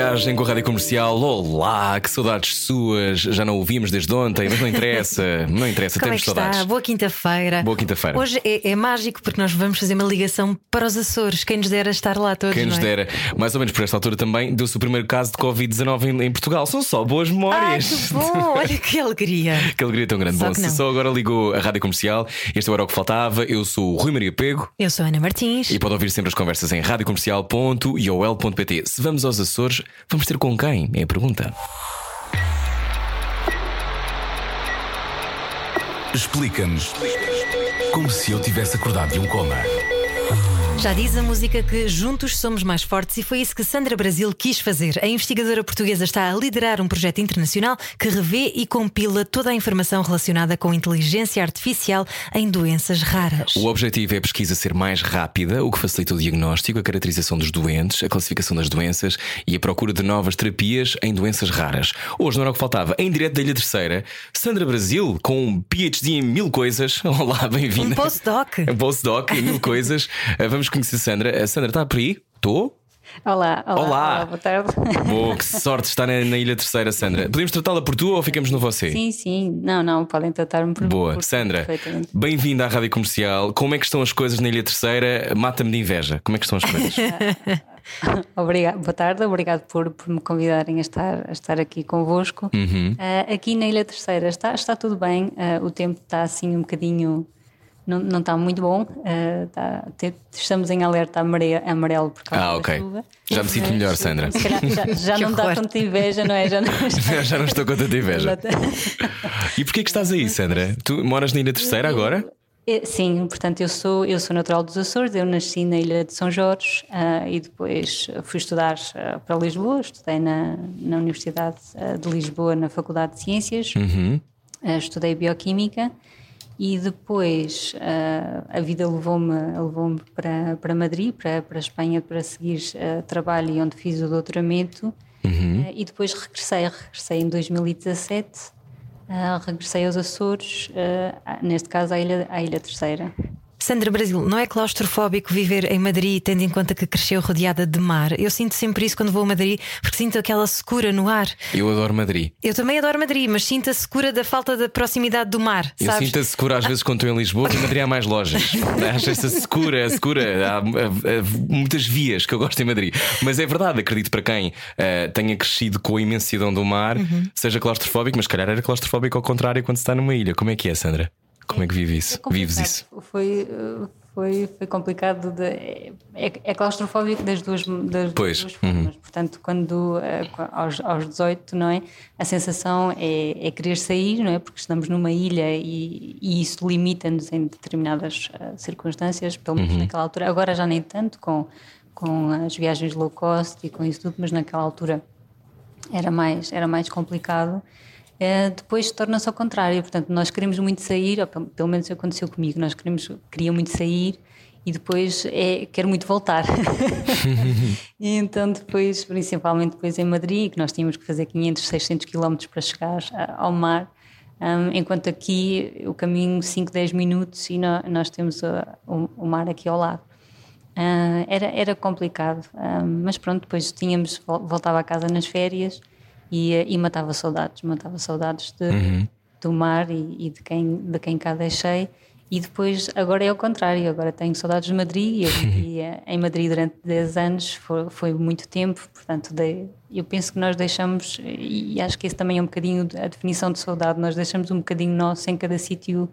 Viagem com a Rádio Comercial. Olá, que saudades suas. Já não ouvimos desde ontem, mas não interessa. Não interessa, Como é temos está? saudades. Boa quinta-feira. Boa quinta-feira. Hoje é, é mágico porque nós vamos fazer uma ligação para os Açores. Quem nos dera estar lá todos. Quem nos é? dera, mais ou menos por esta altura também, deu-se o primeiro caso de Covid-19 em, em Portugal. São só boas memórias. que bom! Olha que alegria. Que alegria tão grande. Só Bom, que se só agora ligou a rádio comercial, este era o que faltava. Eu sou o Rui Maria Pego Eu sou a Ana Martins. e pode ouvir sempre as conversas em radiocomercial.iol.pt. Se vamos aos Açores, vamos ter com quem? É a pergunta. Explica-nos como se eu tivesse acordado de um coma. Já diz a música que juntos somos mais fortes e foi isso que Sandra Brasil quis fazer. A investigadora portuguesa está a liderar um projeto internacional que revê e compila toda a informação relacionada com inteligência artificial em doenças raras. O objetivo é a pesquisa ser mais rápida, o que facilita o diagnóstico, a caracterização dos doentes, a classificação das doenças e a procura de novas terapias em doenças raras. Hoje, não era o que faltava, em direto da Ilha Terceira, Sandra Brasil, com um PhD em mil coisas. Olá, bem-vinda. Um postdoc. Um postdoc em mil coisas. Vamos conhecer Sandra. A Sandra está por aí? Estou? Olá, olá, Olá. boa tarde. Boa, que sorte está na, na Ilha Terceira, Sandra. Podemos tratá-la por tu ou ficamos no você? Sim, sim, não, não, podem tratar-me por Boa, por- Sandra, bem-vinda à Rádio Comercial. Como é que estão as coisas na Ilha Terceira? Mata-me de inveja. Como é que estão as coisas? Obrigado, boa tarde, obrigado por, por me convidarem a estar, a estar aqui convosco. Uhum. Ah, aqui na Ilha Terceira está, está tudo bem, ah, o tempo está assim um bocadinho. Não, está muito bom, ah, está- te- estamos em alerta amare- amarelo por causa Ah, da ok. chuva. Já me sinto Mas, melhor, Sandra. Se calhar já, já não dá horror. tanta inveja, não é? Já não, Já não estou com tanta inveja. E porquê que estás aí, Sandra? Tu moras na Ilha Terceira agora? Eh, Sim, portanto, eu sou, eu sou natural dos Açores, eu nasci na Ilha de São Jorge ah, e depois fui estudar ah, para Lisboa, estudei na, na Universidade de Lisboa, na Faculdade de Ciências, Ah, estudei Bioquímica e depois ah, a vida levou-me levou para, para Madrid, para, para a Espanha, para seguir ah, trabalho e onde fiz o doutoramento. Ah, e depois regressei, regressei em 2017 ah, regressei aos Açores, neste caso à Ilha, à Ilha Terceira. Sandra Brasil, não é claustrofóbico viver em Madrid tendo em conta que cresceu rodeada de mar? Eu sinto sempre isso quando vou a Madrid porque sinto aquela secura no ar. Eu adoro Madrid. Eu também adoro Madrid, mas sinto a secura da falta da proximidade do mar. Eu sabes? sinto a secura às vezes quando estou em Lisboa, que em Madrid há mais lojas. Acho essa secura, secura. Há, há- há muitas vias que eu gosto em Madrid. Mas é verdade, acredito para quem eh, tenha crescido com a imensidão do mar, Uhum. seja claustrofóbico, mas se calhar era claustrofóbico ao contrário quando se está numa ilha. Como é que é, Sandra? Como é que vive isso? complicado. Vives isso? Foi, foi, foi complicado. De, é, é claustrofóbico das duas, das Pois, duas formas. Portanto, quando uh, aos, aos 18, não é? A sensação é, é querer sair, não é? Porque estamos numa ilha e, e isso limita-nos em determinadas uh, circunstâncias, pelo menos naquela altura. Agora já nem tanto com, com as viagens low cost e com isso tudo, mas naquela altura era mais, era mais complicado. Eh, depois torna-se ao contrário, portanto, nós queremos muito sair, ou pelo, menos aconteceu comigo, nós queremos, queria muito sair e depois é, quero muito voltar. e então, depois, principalmente depois em Madrid, que nós tínhamos que fazer 500, 600 quilómetros para chegar ao mar, Hum, enquanto aqui o caminho 5, 10 minutos e nó- nós temos o, o mar aqui ao lado. Ah, era, era complicado, ah, mas pronto, depois tínhamos, vol- voltava a casa nas férias e, ah, e matava saudades, matava saudades de, do mar e, e de, quem, de quem cá deixei. E depois, agora é o contrário, agora tenho saudades de Madrid e eu vivi eh, em Madrid durante 10 anos, foi, foi muito tempo, portanto, dei- eu penso que nós deixamos, e acho que esse também é um bocadinho a definição de saudade, nós deixamos um bocadinho nosso em cada sítio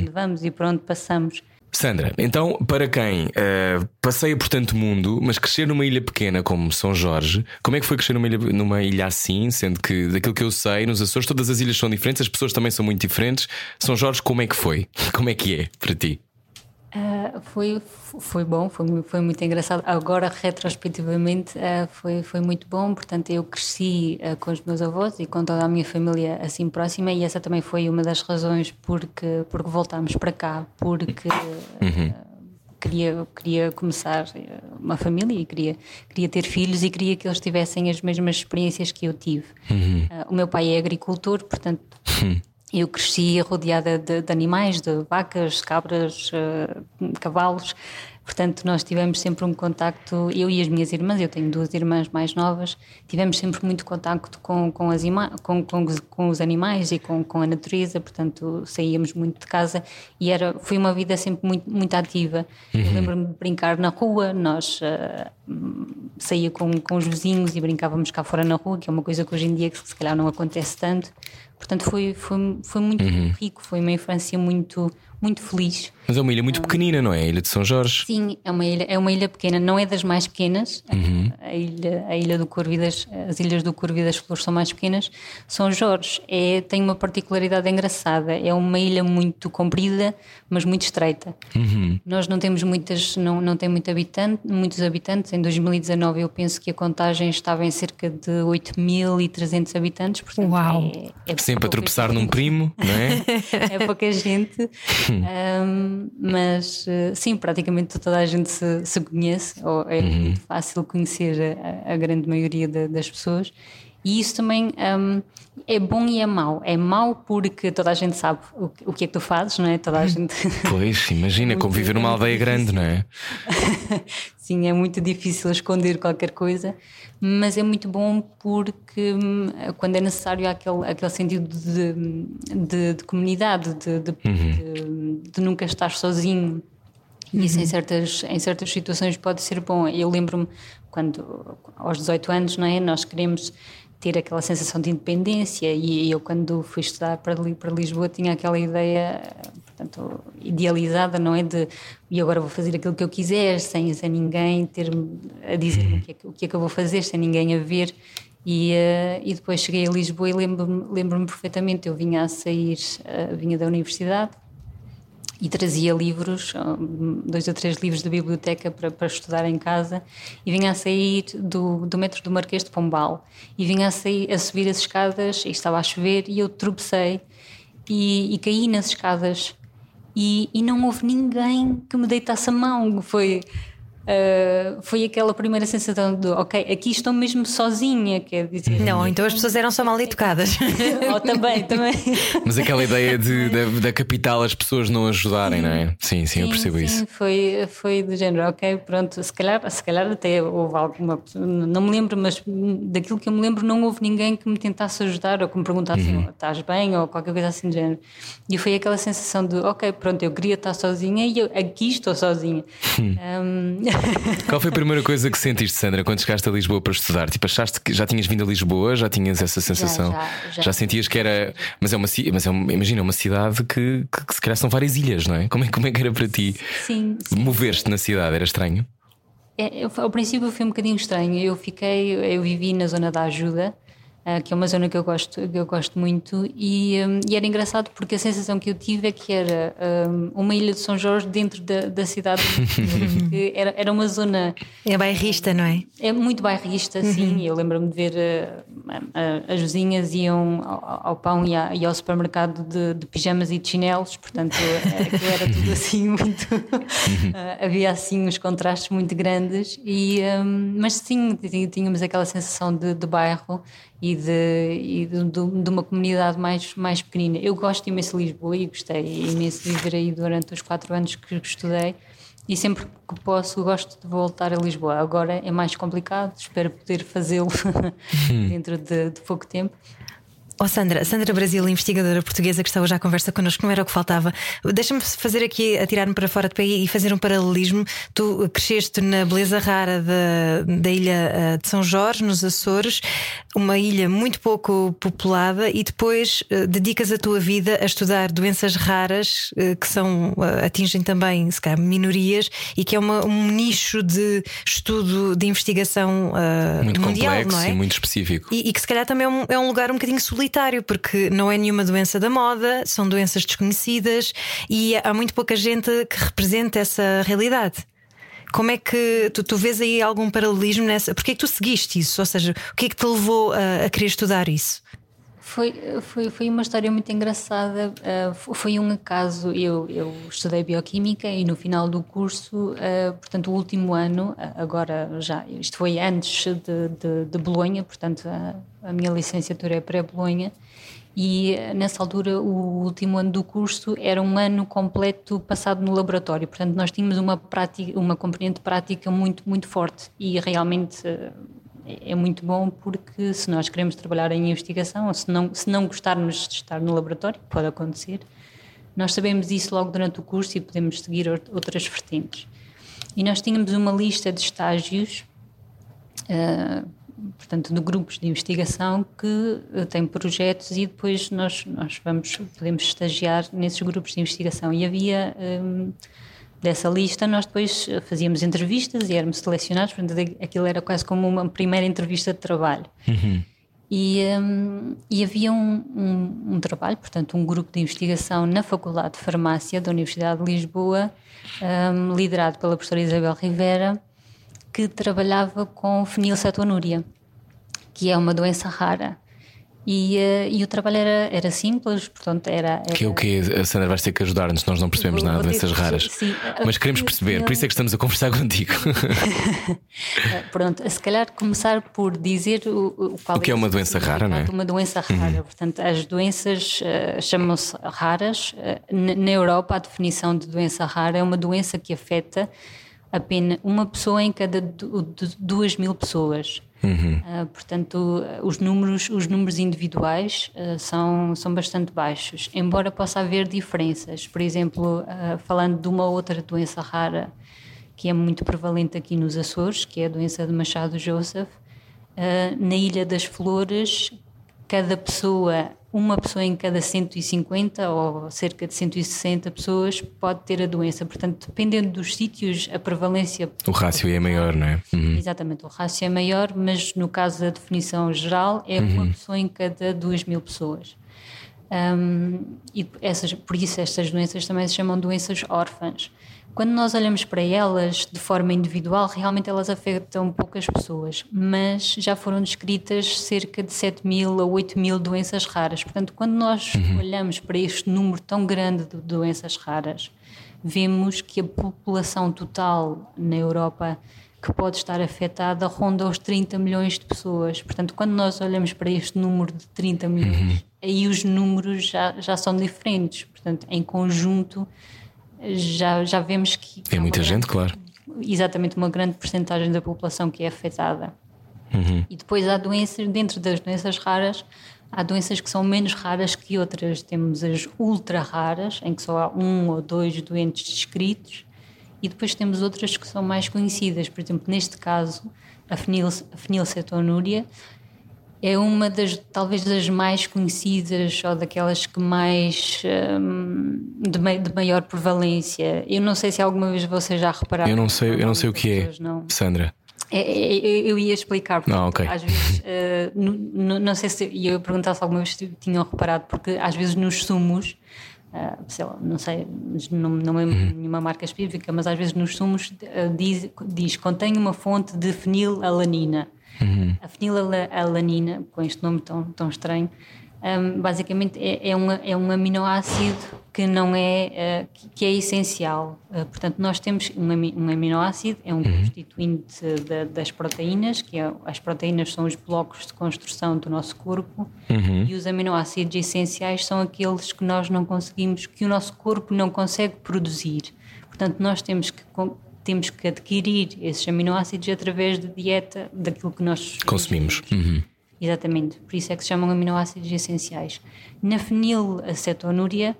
onde vamos e por onde passamos. Sandra, então, para quem eh, passeia por tanto mundo, mas crescer numa ilha pequena como São Jorge, como é que foi crescer numa ilha, numa ilha assim? Sendo que, daquilo que eu sei, nos Açores todas as ilhas são diferentes, as pessoas também são muito diferentes. São Jorge, como é que foi? Como é que é para ti? Uh, foi, foi bom, foi, foi muito engraçado. Agora, retrospectivamente, uh, foi, foi muito bom. Portanto, eu cresci uh, com os meus avós e com toda a minha família assim próxima, e essa também foi uma das razões porque, porque voltámos para cá, porque. Uhum. Queria, queria começar uma família e queria, queria ter filhos e queria que eles tivessem as mesmas experiências que eu tive. Uhum. o meu pai é agricultor, portanto, uhum eu cresci rodeada de, de animais, de vacas, cabras, uh, cavalos. Portanto, nós tivemos sempre um contacto, eu e as minhas irmãs, eu tenho duas irmãs mais novas, tivemos sempre muito contacto com, com, as com, com, com, os animais e com, com a natureza, portanto, saíamos muito de casa e era, foi uma vida sempre muito, muito ativa. Uhum. Eu lembro-me de brincar na rua, nós uh, saía com, com os vizinhos e brincávamos cá fora na rua, que é uma coisa que hoje em dia que se calhar não acontece tanto. Portanto, foi, foi, foi muito uhum. rico, foi uma infância muito, muito feliz. Mas é uma ilha muito pequenina, não é? A Ilha de São Jorge. Sim, é uma ilha, é uma ilha pequena, não é das mais pequenas. Uhum. A, ilha, a ilha do Corvo e das, as ilhas do Corvo e das Flores são mais pequenas. São Jorge é, tem uma particularidade engraçada. É uma ilha muito comprida, mas muito estreita. Uhum. Nós não temos muitas, não, não tem muito habitante, muitos habitantes. Em 2019 eu penso que a contagem estava em cerca de 8.300 habitantes. Portanto, Uau! É, é Sempre a tropeçar num primo, não é? é pouca gente. um, mas eh, sim, praticamente toda a gente se, se conhece, ou é uhum. muito fácil conhecer a, a grande maioria de, das pessoas. E isso também um, é bom e é mau. É mau porque toda a gente sabe o, o que é que tu fazes, não é? Toda a gente. Pois, imagina, como viver numa aldeia grande, não é? Sim, é muito difícil esconder qualquer coisa, mas é muito bom porque hum, quando é necessário há aquele, aquele sentido de, de, de comunidade, de, de, uhum. de, nunca estar sozinho. E isso em, uhum. certas, em certas situações pode ser bom. Eu lembro-me quando, aos 18 anos, não é? Nós queremos ter aquela sensação de independência. E eu quando fui estudar para, para Lisboa tinha aquela ideia portanto idealizada não é? De e agora vou fazer aquilo que eu quiser sem, sem ninguém ter a dizer o que, é, o que é que eu vou fazer sem ninguém a ver. E, uh, e depois cheguei a Lisboa e lembro-me lembro perfeitamente. Eu vinha a sair uh, vinha da universidade e trazia livros, dois ou três livros da biblioteca para, para estudar em casa e vinha a sair do, do metro do Marquês de Pombal e vinha a, sair, a subir as escadas e estava a chover e eu tropecei e, e caí nas escadas. E, e não houve ninguém que me deitasse a mão, foi Uh, foi aquela primeira sensação de ok, aqui estou mesmo sozinha, quer dizer. Não, então as pessoas eram só mal educadas. oh, também, também. Mas aquela ideia de, da, da, capital as pessoas não ajudarem, não é? Sim, sim, sim eu percebo sim, isso. Foi, foi do género, ok, pronto, se calhar, se calhar até houve alguma. Não me lembro, mas daquilo que eu me lembro, não houve ninguém que me tentasse ajudar ou que me perguntasse uhum. Oh, estás bem ou qualquer coisa assim do género. E foi aquela sensação de ok, pronto, eu queria estar sozinha e eu, aqui estou sozinha. Um, Qual foi a primeira coisa que sentiste, Sandra, quando chegaste a Lisboa para estudar? Tipo, achaste que já tinhas vindo a Lisboa? Já tinhas essa sensação? Já, já, já. já sentias que era. Mas é uma, mas é uma, imagina, uma cidade que, que, que se calhar são várias ilhas, não é? Como é, como é que era para ti? Sim. sim. Mover-te na cidade era estranho? É, eu, ao princípio foi um bocadinho estranho. Eu fiquei, eu vivi na zona da ajuda que é uma zona que eu gosto, que eu gosto muito, e, um, e, era engraçado porque a sensação que eu tive é que era um, uma ilha de São Jorge dentro da, da cidade. era, era uma zona. É bairrista, não é? É muito bairrista, uhum. sim. Eu lembro-me de ver uh, as vizinhas iam ao, ao pão e, a, e, ao supermercado de, de, pijamas e de chinelos, portanto aquilo era tudo assim muito. uh, havia assim uns contrastes muito grandes, e, um, mas sim, tínhamos aquela sensação de, de bairro e de, e de, de, uma comunidade mais, mais pequenina. Eu gosto imenso de Lisboa e gostei imenso de viver aí durante os quatro anos que estudei e sempre que posso gosto de voltar a Lisboa. Agora é mais complicado, espero poder fazê-lo dentro de, de pouco tempo. Oh Sandra, Sandra Brasil, investigadora portuguesa que está hoje à conversa connosco, não era o que faltava. Deixa-me fazer aqui, atirar-me para fora de pé e fazer um paralelismo. Tu cresceste na beleza rara da, da ilha eh, de São Jorge, nos Açores, uma ilha muito pouco populada, e depois uh, dedicas a tua vida a estudar doenças raras uh, que são, uh, atingem também, se calhar, minorias e que é uma, um nicho de estudo, de investigação muito mundial, complexo não é? e muito específico. E, e, que se calhar também é um, é um lugar um bocadinho solitário solitário, porque não é nenhuma doença da moda, são doenças desconhecidas e há muito pouca gente que representa essa realidade. Como é que tu, tu vês aí algum paralelismo nessa? Porquê é que tu seguiste isso? Ou seja, o que é que te levou a, a querer estudar isso? Foi, foi, foi uma história muito engraçada. Uh, foi um acaso. Eu, eu estudei bioquímica e no final do curso, uh, portanto, o último ano, agora já, isto foi antes de, de, de Bolonha, portanto, a, a minha licenciatura é pré-Bolonha. E nessa altura, o último ano do curso era um ano completo passado no laboratório. Portanto, nós tínhamos uma prática, uma componente prática muito, muito forte e realmente é muito bom porque se nós queremos trabalhar em investigação ou se não, se não gostarmos de estar no laboratório, pode acontecer, nós sabemos isso logo durante o curso e podemos seguir outras vertentes. E nós tínhamos uma lista de estágios, uh, portanto, de grupos de investigação que uh, têm projetos e depois nós, nós vamos, podemos estagiar nesses grupos de investigação. E havia. Um, dessa lista, nós depois eh, fazíamos entrevistas e éramos selecionados, portanto, aquilo era quase como uma primeira entrevista de trabalho. Uhum. E, um, e, havia um, um, um, trabalho, portanto, um grupo de investigação na Faculdade de Farmácia da Universidade de Lisboa, hum, liderado pela professora Isabel Rivera, que trabalhava com fenilcetonúria, que é uma doença rara. E, uh, e, o trabalho era, era simples, portanto era, era... Que é o que a Sandra vais ter que ajudar-nos, nós não percebemos nada de doenças raras. Sim, mas queremos perceber, por isso é que estamos a conversar contigo. Eh, pronto, se calhar começar por dizer o, o, o que é, é uma doença rara, não é? Uma doença rara, uhum. portanto, as doenças uh, chamam-se raras. Uh, na Europa, a definição de doença rara é uma doença que afeta apenas uma pessoa em cada duas mil pessoas. Uhum. Uh, portanto, os números, os números individuais uh, são, são bastante baixos, embora possa haver diferenças. Por exemplo, uh, falando de uma outra doença rara que é muito prevalente aqui nos Açores, que é a doença de Machado Joseph, na Ilha das Flores, cada pessoa uma pessoa em cada 150 ou cerca de 160 pessoas pode ter a doença. Portanto, dependendo dos sítios, a prevalência. O rácio é maior, não é? Uhum. Exatamente, o rácio é maior, mas no caso da definição geral, é uhum. uma pessoa em cada 2 mil pessoas. Um, e essas, por isso, estas doenças também se chamam doenças órfãs. Quando nós olhamos para elas de forma individual, realmente elas afetam poucas pessoas, mas já foram descritas cerca de 7 mil a 8 mil doenças raras. Portanto, quando nós uhum. olhamos para este número tão grande de doenças raras, vemos que a população total na Europa que pode estar afetada ronda os 30 milhões de pessoas. Portanto, quando nós olhamos para este número de 30 milhões, uhum. aí os números já, já são diferentes. Portanto, em conjunto já, já vemos que. Tem muita gente, claro. Exatamente, uma grande porcentagem da população que é afetada. Uhum. E depois há doenças, dentro das doenças raras, há doenças que são menos raras que outras. Temos as ultra raras, em que só há um ou dois doentes descritos, e depois temos outras que são mais conhecidas. Por exemplo, neste caso, a fenilcetonúria é uma das talvez das mais conhecidas ou daquelas que mais um, de, de, maior prevalência. Eu não sei se alguma vez você já repararam. Eu não sei, eu não sei o que é, não. Sandra. É, é, é, eu ia explicar porque ah, okay. às vezes uh, não, não sei se eu ia perguntar se alguma vez tinham reparado porque às vezes nos sumos Uh, sei lá, não sei, não, não é uhum. nenhuma marca específica, mas às vezes nos sumos uh, diz, diz contém uma fonte de fenilalanina. Uhum. A fenilalanina, com este nome tão, tão estranho, um, basicamente é, é, um, é um aminoácido que não é uh, que é essencial. Uh, portanto, nós temos um, um aminoácido, é um uhum. constituinte das proteínas, que é, as proteínas são os blocos de construção do nosso corpo, uhum. e os aminoácidos essenciais são aqueles que nós não conseguimos, que o nosso corpo não consegue produzir. Portanto, nós temos que temos que adquirir esses aminoácidos através da dieta daquilo que nós consumimos. Uhum. Exatamente, por isso é que se chamam aminoácidos essenciais. Na fenilacetonúria,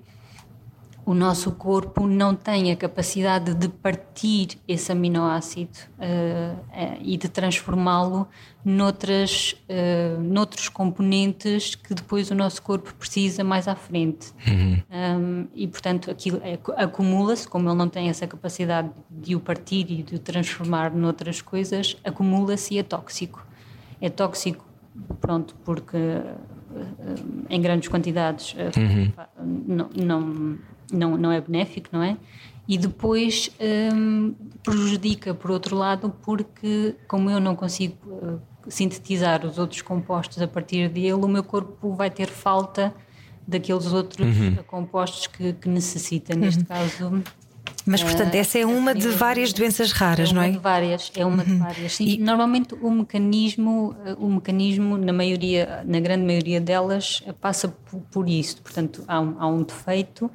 o nosso corpo não tem a capacidade de partir esse aminoácido uh, uh, e de transformá-lo noutras, uh, noutros componentes que depois o nosso corpo precisa mais à frente. Uhum. Um, e, portanto, aquilo acumula-se, como ele não tem essa capacidade de o partir e de o transformar noutras coisas, acumula-se e é tóxico. É tóxico, pronto, porque em grandes quantidades uhum. não, não, não, não é benéfico, não é? E depois um, prejudica, por outro lado, porque como eu não consigo uh, sintetizar os outros compostos a partir dele, o meu corpo vai ter falta daqueles outros uhum. compostos que, que necessita. Neste uhum. caso, mas, portanto, essa é uma de várias doenças raras, é não é? De várias, é uma de uhum. várias. Sim, e... Normalmente o mecanismo, o mecanismo, na maioria, na grande maioria delas, passa por, por isso. Portanto, há um, há um defeito,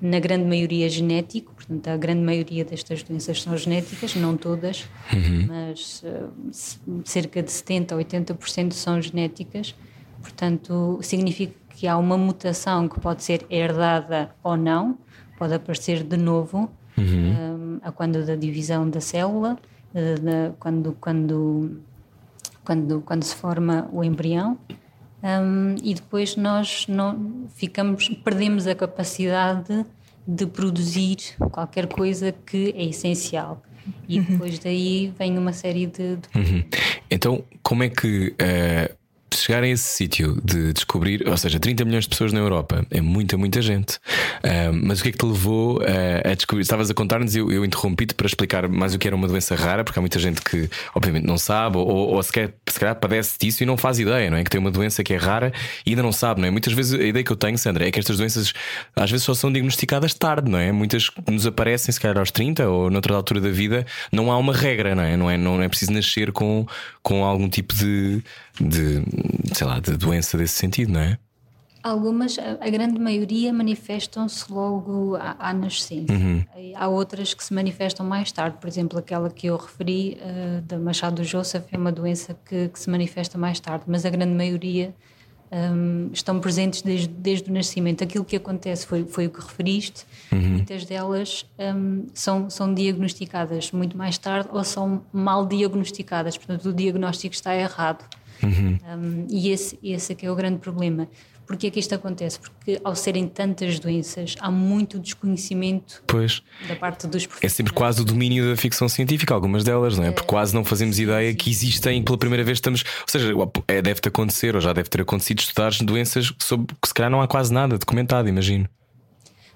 na grande maioria genético, portanto, a grande maioria destas doenças são genéticas, não todas, uhum. mas uh, cerca de 70% a 80% são genéticas. Portanto, significa que há uma mutação que pode ser herdada ou não, pode aparecer de novo uhum. um, a quando da divisão da célula, uh, quando, quando, quando, quando se forma o embrião. Um, e depois nós não ficamos, perdemos a capacidade de produzir qualquer coisa que é essencial. E uhum. depois daí vem uma série de. de... Uhum. Então, como é que uh, chegar a esse sítio de descobrir, ou seja, 30 milhões de pessoas na Europa é muita, muita gente. Uh, mas o que é que te levou a descobrir? Estavas a contar-nos eu, eu interrompi-te para explicar mais o que era uma doença rara, porque há muita gente que, obviamente, não sabe ou, ou sequer, se calhar padece disso e não faz ideia, não é? Que tem uma doença que é rara e ainda não sabe, não é? Muitas vezes a ideia que eu tenho, Sandra, é que estas doenças às vezes só são diagnosticadas tarde, não é? Muitas nos aparecem, se calhar, aos 30 ou noutra altura da vida. Não há uma regra, não é? Não é, não é preciso nascer com, com algum tipo de, de sei lá, de doença desse sentido, não é? Algumas, a grande maioria manifestam-se logo à, à nascença. Uhum. Há outras que se manifestam mais tarde, por exemplo, aquela que eu referi, uh, da Machado Joseph, é uma doença que, que, se manifesta mais tarde, mas a grande maioria um, estão presentes desde, desde o nascimento. Aquilo que acontece foi, foi o que referiste, uhum. muitas delas um, são, são diagnosticadas muito mais tarde ou são mal diagnosticadas, portanto, o diagnóstico está errado. Uhum. Um, e esse, esse é que é o grande problema. Porquê é que isto acontece? Porque ao serem tantas doenças, há muito desconhecimento pois. da parte dos profissionais. É sempre quase o domínio da ficção científica, algumas delas, não é? Porque quase não fazemos ideia que existem pela primeira vez estamos. Ou seja, é, deve-te acontecer, ou já deve ter acontecido, estudar doenças sobre que se calhar não há quase nada documentado, imagino.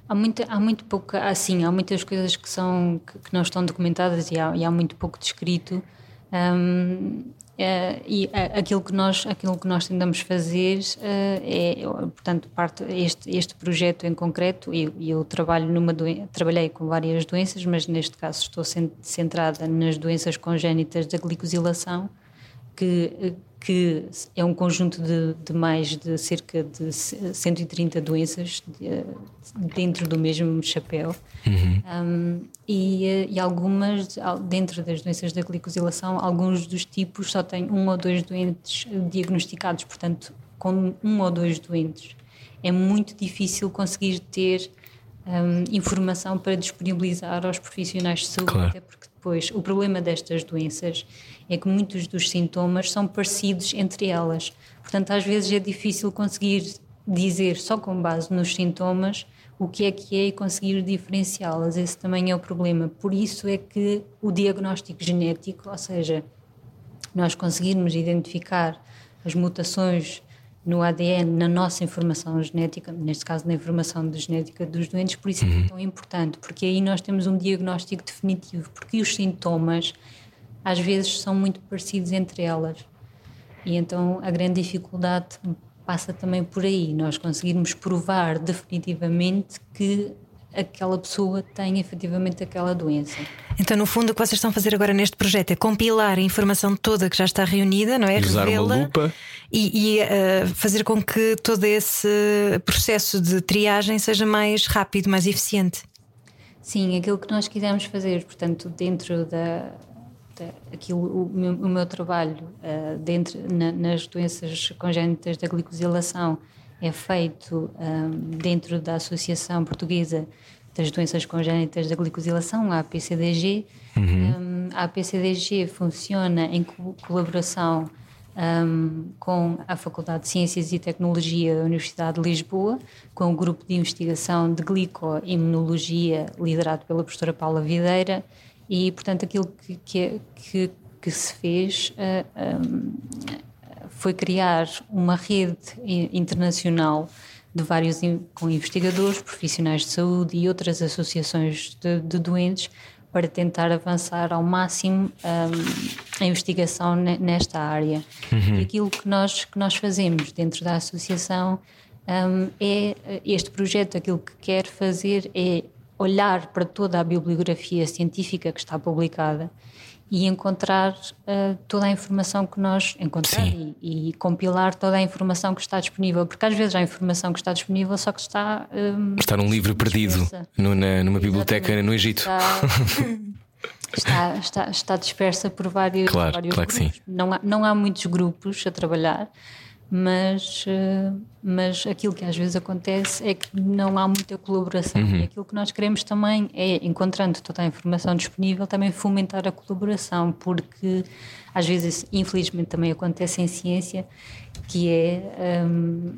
Há, muito, há muito pouco, assim, há muitas coisas que, são, que, que não estão documentadas e há, e há muito pouco descrito. Um, Uh, e uh, aquilo que nós aquilo que nós tentamos fazer uh, é portanto parte este este projeto em concreto e eu, eu, trabalho numa trabalhei com várias doenças mas neste caso estou centrada nas doenças congénitas da glicosilação que que é um conjunto de, de, mais de cerca de 130 doenças de, dentro do mesmo chapéu uhum. um, e, e, algumas dentro das doenças da glicosilação alguns dos tipos só têm um ou dois doentes diagnosticados portanto com um ou dois doentes é muito difícil conseguir ter um, informação para disponibilizar aos profissionais de saúde claro. até porque depois o problema destas doenças é que muitos dos sintomas são parecidos entre elas. Portanto, às vezes é difícil conseguir dizer só com base nos sintomas o que é que é e conseguir diferenciá-las. Esse também é o problema. Por isso é que o diagnóstico genético, ou seja, nós conseguirmos identificar as mutações no ADN, na nossa informação genética, neste caso na informação de genética dos doentes, por isso é, é tão importante, porque aí nós temos um diagnóstico definitivo, porque os sintomas às vezes são muito parecidos entre elas. E então a grande dificuldade passa também por aí, nós conseguirmos provar definitivamente que aquela pessoa tem efetivamente aquela doença. Então, no fundo, o que vocês estão a fazer agora neste projeto é compilar a informação toda que já está reunida, não é? Usar uma lupa. E, e uh, fazer com que todo esse processo de triagem seja mais rápido, mais eficiente. Sim, aquilo que nós quisemos fazer, portanto, dentro da, aquilo, o, meu, o meu trabalho uh, dentro, na, nas doenças congénitas da glicosilação é feito um, ah, dentro da Associação Portuguesa das Doenças Congénitas da Glicosilação, a APCDG. Uhum. Um, a APCDG funciona em co colaboração um, com a Faculdade de Ciências e Tecnologia da Universidade de Lisboa, com o grupo de investigação de glicoimunologia liderado pela professora Paula Videira e, portanto, aquilo que, que, que, que se fez uh, um, foi criar uma rede internacional de vários com investigadores, profissionais de saúde e outras associações de, de doentes para tentar avançar ao máximo um, a investigação nesta área. Uhum. E aquilo que nós, que nós fazemos dentro da associação um, é este projeto, aquilo que quer fazer é olhar para toda a bibliografia científica que está publicada e encontrar uh, toda a informação que nós encontrar e, e, compilar toda a informação que está disponível, porque às vezes há informação que está disponível, só que está um, está num livro perdido numa, numa biblioteca no Egito. Está, está, está, está, dispersa por vários, claro, vários claro grupos. Não há, não há muitos grupos a trabalhar mas, eh, mas aquilo que às vezes acontece é que não há muita colaboração uhum. e aquilo que nós queremos também é, encontrando toda a informação disponível, também fomentar a colaboração, porque às vezes, infelizmente, também acontece em ciência, que é, hum,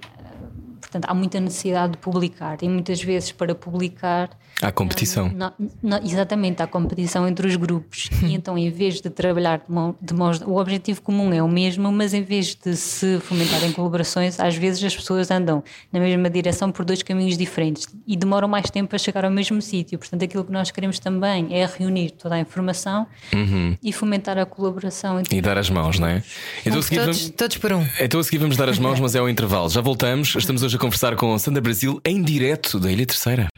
portanto, há muita necessidade de publicar e muitas vezes para publicar Há competição. Não, não, exatamente, há competição entre os grupos. e então, em vez de trabalhar de, mão, de mãos. O objetivo comum é o mesmo, mas em vez de se fomentarem colaborações, às vezes as pessoas andam na mesma direção por dois caminhos diferentes e demoram mais tempo a chegar ao mesmo sítio. Portanto, aquilo que nós queremos também é reunir toda a informação uhum. e fomentar a colaboração. e dar as mãos, não é? Então, todos, vamos... todos por um. Então, a seguir vamos dar as mãos, mas é o intervalo. Já voltamos. Estamos hoje a conversar com Sandra Brasil em direto da Ilha Terceira.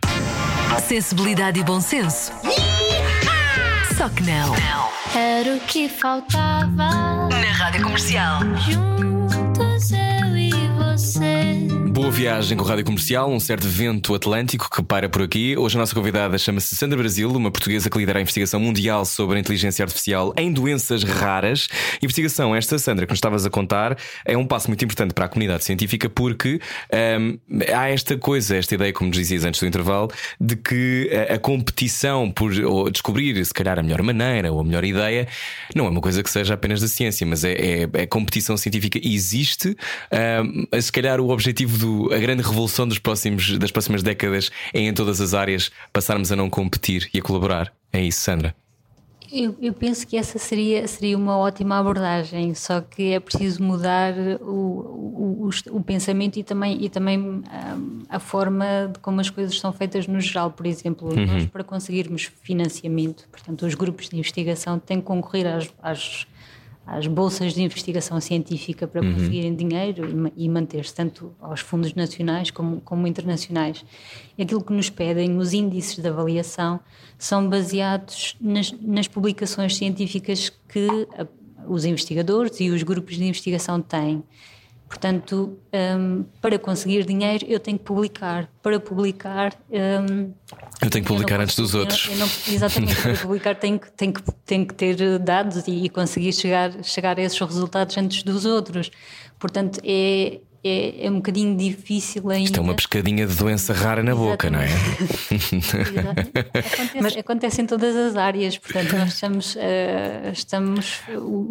Sensibilidade e bom senso. Só que não. Era o que faltava. Na rádio comercial. Juntos eu e você. Boa viagem com o Rádio Comercial, um certo vento atlântico que para por aqui. Hoje a nossa convidada chama-se Sandra Brasil, uma portuguesa que lidera a investigação mundial sobre a inteligência artificial em doenças raras. Investigação esta, Sandra, que nos estavas a contar, é um passo muito importante para a comunidade científica porque um, há esta coisa, esta ideia, como nos dizias antes do intervalo, de que a, a competição por descobrir se calhar a melhor maneira ou a melhor ideia não é uma coisa que seja apenas da ciência, mas é, é, é competição científica existe. Um, se calhar o objetivo do a grande revolução dos próximos, das próximas décadas é em todas as áreas passarmos a não competir e a colaborar. É isso, Sandra? Eu, eu, penso que essa seria, seria uma ótima abordagem, só que é preciso mudar o, o, o, o pensamento e também, e também um, a forma de como as coisas são feitas no geral. Por exemplo, uhum. nós para conseguirmos financiamento, portanto, os grupos de investigação têm que concorrer às, às às bolsas de investigação científica para uhum. conseguirem dinheiro e, manter-se tanto aos fundos nacionais como, como internacionais. E aquilo que nos pedem, os índices de avaliação, são baseados nas, nas publicações científicas que a, os investigadores e os grupos de investigação têm. Portanto, um, para conseguir dinheiro, eu tenho que publicar. Para publicar. Um, eu tenho que publicar antes dos outros. Eu, eu não, exatamente, para publicar tenho que, tenho, que, tenho que ter dados e, e, conseguir chegar, chegar a esses resultados antes dos outros. Portanto, é, é, é um bocadinho difícil ainda. Isto é uma pescadinha de doença rara na Exatamente. boca, não é? acontece, Mas... acontece em todas as áreas, portanto, nós estamos. Uh, estamos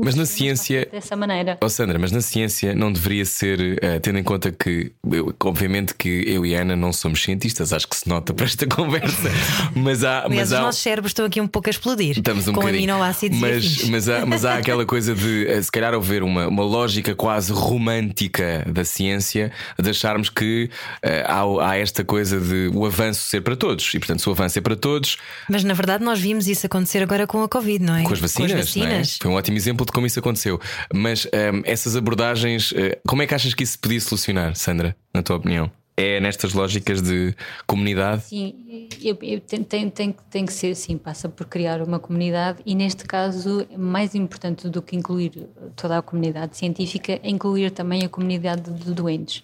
mas na ciência. Dessa maneira. Oh Sandra, mas na ciência não deveria ser, uh, tendo em conta que, eu, obviamente, que eu e a Ana não somos cientistas, acho que se nota para esta conversa. mas há. Aliás, mas há... os nossos cérebros estão aqui um pouco a explodir. Estamos um com bocadinho. aminoácidos mas, mas, há, mas há aquela coisa de, uh, se calhar, haver uma, uma lógica quase romântica da ciência ciência de acharmos que uh, há, há, esta coisa de o avanço ser para todos e, portanto, se o avanço é para todos. Mas na verdade, nós vimos isso acontecer agora com a Covid, não é? Com as vacinas. Com as vacinas. É? Foi um ótimo exemplo de como isso aconteceu. Mas um, ehm, essas abordagens, uh, como é que achas que isso se podia solucionar, Sandra, na tua opinião? É nestas lógicas de comunidade? Sim, eu, eu tem, tem, tem, tem, que ser assim, passa por criar uma comunidade e neste caso, mais importante do que incluir toda a comunidade científica, é incluir também a comunidade de doentes.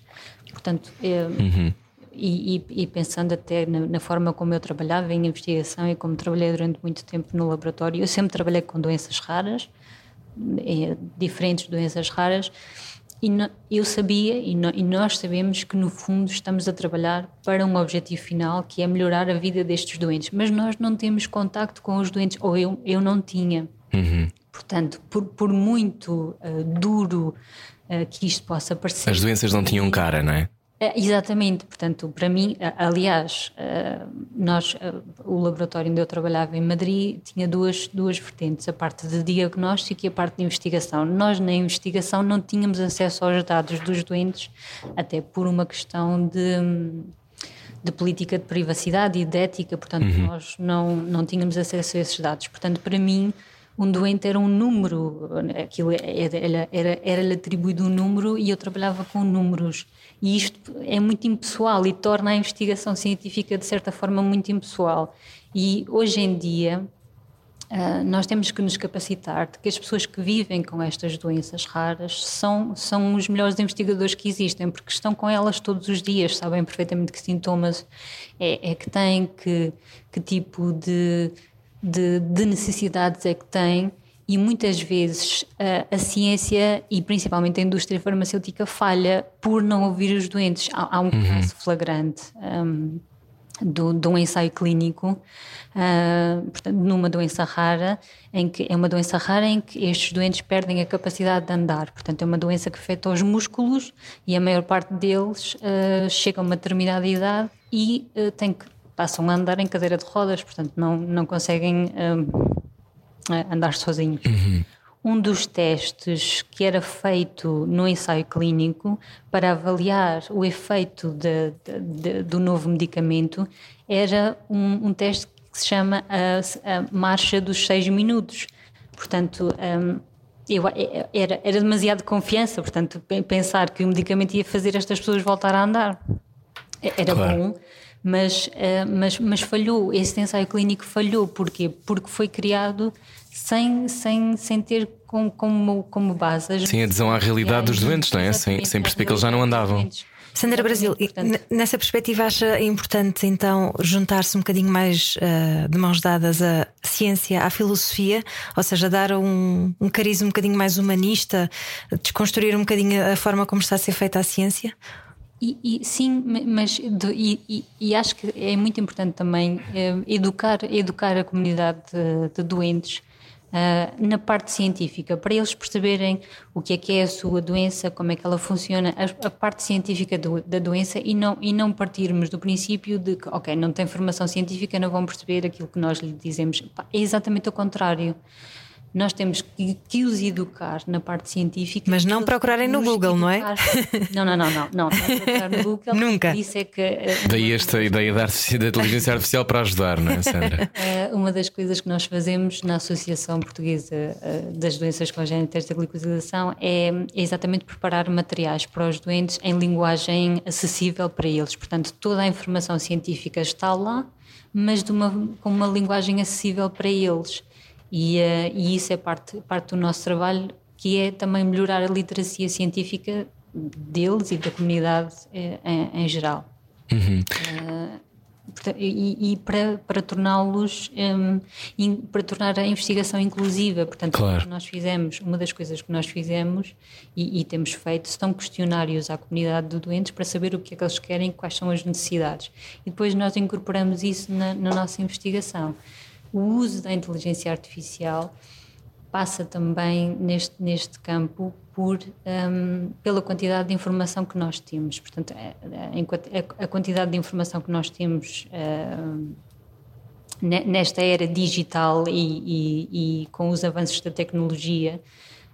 Portanto, é, uhum. e, e, e, pensando até na, na, forma como eu trabalhava em investigação e como trabalhei durante muito tempo no laboratório, eu sempre trabalhei com doenças raras, é, diferentes doenças raras, e no, eu sabia, e, no, e, nós sabemos, que no fundo estamos a trabalhar para um objetivo final, que é melhorar a vida destes doentes. Mas nós não temos contacto com os doentes, ou eu, eu não tinha. Uhum. Portanto, por, por muito uh, duro uh, que isto possa parecer. As doenças não tinham cara, não é? É, exatamente, portanto, para mim, aliás, nós, o laboratório onde eu trabalhava em Madrid tinha duas, duas vertentes, a parte de diagnóstico e a parte de investigação. Nós, na investigação, não tínhamos acesso aos dados dos doentes, até por uma questão de, de política de privacidade e de ética, portanto, uhum. nós não, não tínhamos acesso a esses dados. Portanto, para mim, um doente era um número, aquilo era-lhe era, era atribuído um número e eu trabalhava com números. E isto é muito impessoal e torna a investigação científica, de certa forma, muito impessoal. E hoje em dia, Uh, nós temos que nos capacitar de que as pessoas que vivem com estas doenças raras são, são os melhores investigadores que existem, porque estão com elas todos os dias, sabem perfeitamente que sintomas é, é que têm, que, que tipo de de, de necessidades é que tem e muitas vezes a, a, ciência e principalmente a indústria farmacêutica falha por não ouvir os doentes. Há, há um uhum. caso flagrante um, do, de um ensaio clínico, uh, portanto, numa doença rara, em que é uma doença rara em que estes doentes perdem a capacidade de andar. Portanto, é uma doença que afeta os músculos e a maior parte deles uh, chega a uma determinada idade e uh, tem que passam a andar em cadeira de rodas, portanto não, não conseguem um, andar sozinhos. Uhum. Um dos testes que era feito no ensaio clínico para avaliar o efeito de, de, de, do novo medicamento era um, um, teste que se chama a, a marcha dos seis minutos. Portanto, um, eu, era, era demasiado confiança, portanto, pensar que o medicamento ia fazer estas pessoas voltar a andar. Era claro. bom, mas, uh, mas, mas falhou, esse ensaio clínico falhou, porquê? Porque foi criado sem, sem, sem ter como, como, como base. Sem adesão à realidade dos doentes, não é? Sem, sem perceber que eles já não andavam. Sandra Brasil, nessa perspectiva acha importante então juntar-se um bocadinho mais uh, de mãos dadas à ciência, à filosofia, ou seja, dar um, um cariz um bocadinho mais humanista, desconstruir um bocadinho a forma como está a ser feita a ciência? E, e, sim, mas e, e, acho que é muito importante também eh, educar, educar a comunidade de, de doentes uh, na parte científica, para eles perceberem o que é que é a sua doença, como é que ela funciona, a, a parte científica do, da doença e não, e não partirmos do princípio de que, ok, não tem formação científica, não vão perceber aquilo que nós lhe dizemos. É exatamente o contrário nós temos que, que, os educar na parte científica. Mas não procurarem no Google, educar. não é? Não, não, não, não, não, não procurar no Google. Nunca. Isso é que, uh, Daí esta ideia da, da inteligência artificial para ajudar, não é, Sandra? Uh, uma das coisas que nós fazemos na Associação Portuguesa uh, das Doenças Congénitas da Glicosidação é, é exatamente preparar materiais para os doentes em linguagem acessível para eles. Portanto, toda a informação científica está lá, mas de uma, com uma linguagem acessível para eles. E, uh, e isso é parte, parte do nosso trabalho, que é também melhorar a literacia científica deles e da comunidade uh, em, em, geral. Uhum. Uh, e, e, para, para torná-los um, in, para tornar a investigação inclusiva portanto claro. nós fizemos uma das coisas que nós fizemos e, e, temos feito são questionários à comunidade de doentes para saber o que é que eles querem quais são as necessidades e depois nós incorporamos isso na, na nossa investigação o uso da inteligência artificial passa também neste, neste campo por, um, pela quantidade de informação que nós temos. Portanto, a, a, a quantidade de informação que nós temos uh, nesta era digital e, e, e, com os avanços da tecnologia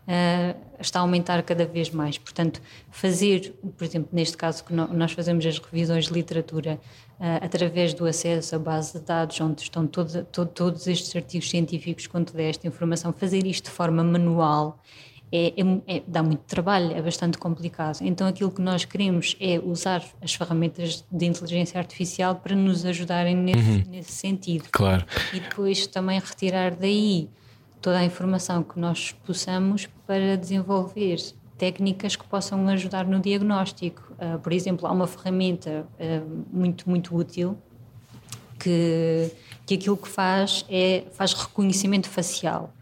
uh, está a aumentar cada vez mais. Portanto, fazer, por exemplo, neste caso que nós fazemos as revisões de literatura uh, através do acesso à base de dados, onde estão todo, todo, todos estes artigos científicos com toda esta informação, fazer isto de forma manual é, é, é, dá muito trabalho, é bastante complicado. Então, aquilo que nós queremos é usar as ferramentas de inteligência artificial para nos ajudarem nesse, uhum. nesse sentido. Claro. E depois também retirar daí toda a informação que nós possamos para desenvolver técnicas que possam ajudar no diagnóstico. Uh, por exemplo, há uma ferramenta uh, muito, muito útil que, que aquilo que faz é faz reconhecimento facial.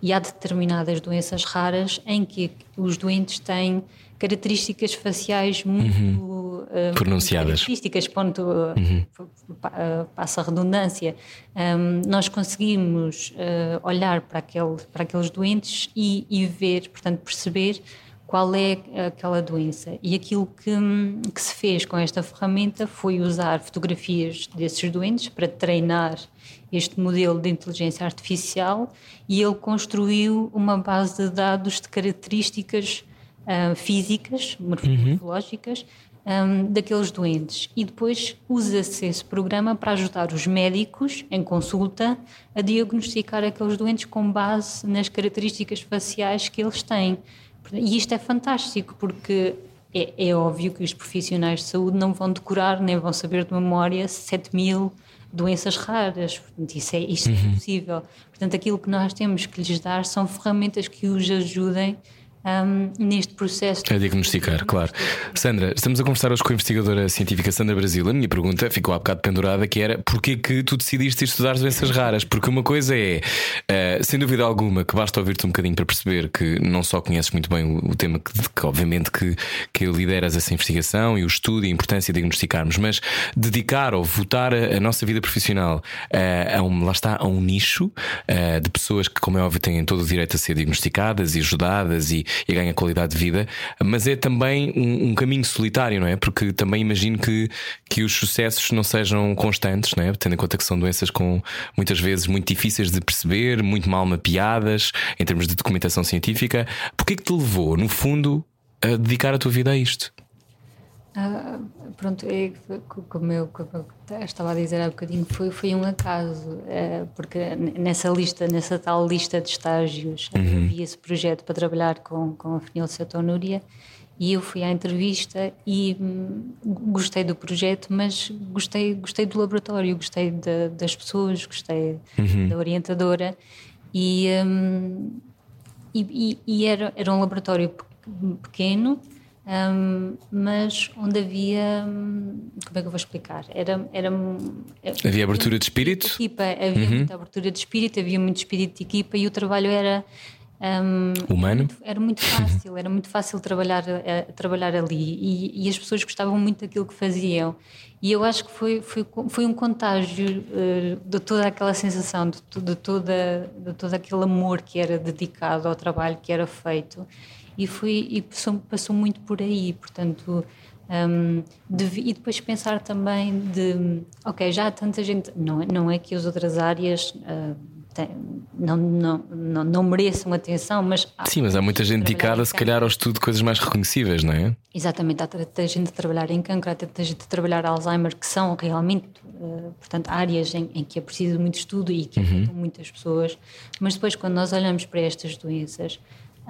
E há determinadas doenças raras em que os doentes têm características faciais muito uhum. Uh, pronunciadas. Características, ponto, uhum. passa a redundância. Um, nós conseguimos uh, olhar para, aquele, para aqueles doentes e, e ver, portanto, perceber qual é aquela doença. E aquilo que, que se fez com esta ferramenta foi usar fotografias desses doentes para treinar este modelo de inteligência artificial e ele construiu uma base de dados de características uh, físicas, morfológicas, um, daqueles doentes. E depois usa-se esse programa para ajudar os médicos, em consulta, a diagnosticar aqueles doentes com base nas características faciais que eles têm. E isto é fantástico, porque é, é, óbvio que os profissionais de saúde não vão decorar nem vão saber de memória 7 mil doenças raras. Isso é, isto é uhum. impossível. Portanto, aquilo que nós temos que lhes dar são ferramentas que os ajudem um, neste processo. A diagnosticar, claro. Sandra, estamos a conversar hoje com a investigadora científica Sandra Brasil. A minha pergunta ficou há bocado pendurada, que era porquê que tu decidiste estudar doenças raras? Porque uma coisa é, uh, sem dúvida alguma, que basta ouvir-te um bocadinho para perceber que não só conheces muito bem o, o tema, que, que, obviamente que, que lideras essa investigação e o estudo e a importância de diagnosticarmos, mas dedicar ou votar a, a nossa vida profissional uh, a um, lá está, a um nicho uh, de pessoas que, como é óbvio, têm todo o direito a ser diagnosticadas e ajudadas e, e ganha qualidade de vida, mas é também um, um, caminho solitário, não é? Porque também imagino que, que os sucessos não sejam constantes, não é? Tendo em conta que são doenças com muitas vezes muito difíceis de perceber, muito mal mapeadas em termos de documentação científica. Porquê que te levou, no fundo, a dedicar a tua vida a isto? Ah, pronto, é, como, eu, como eu estava a dizer há bocadinho, foi, foi um acaso, é, porque nessa lista, nessa tal lista de estágios, uhum. havia esse projeto para trabalhar com, com a Fenil Cetonúria e eu fui à entrevista e hum, gostei do projeto, mas gostei, gostei do laboratório, gostei de, das pessoas, gostei uhum. da orientadora e, hum, e, e, era, era um laboratório pequeno um, mas onde havia. Hum, como é que eu vou explicar? Era, era, havia abertura de espírito? Equipa, havia uhum. muita abertura de espírito, havia muito espírito de equipa e o trabalho era. Um, Humano? Era muito, era muito fácil, era muito fácil trabalhar, uh, trabalhar ali e, e, as pessoas gostavam muito daquilo que faziam. E eu acho que foi, foi, foi um contágio uh, de toda aquela sensação, de, de, toda, de todo aquele amor que era dedicado ao trabalho que era feito e fui e passou, passou muito por aí portanto um, de, e depois pensar também de ok já há tanta gente não é, não é que as outras áreas uh, tem, não, não, não, não, mereçam atenção, mas. Sim, mas há muita gente dedicada, se calhar, ao estudo de coisas mais reconhecíveis, não é? Exatamente, há tanta gente a trabalhar em cancro, há tanta gente a trabalhar Alzheimer, que são realmente, uh, portanto, áreas em, em, que é preciso muito estudo e que uhum. muitas pessoas, mas depois, quando nós olhamos para estas doenças,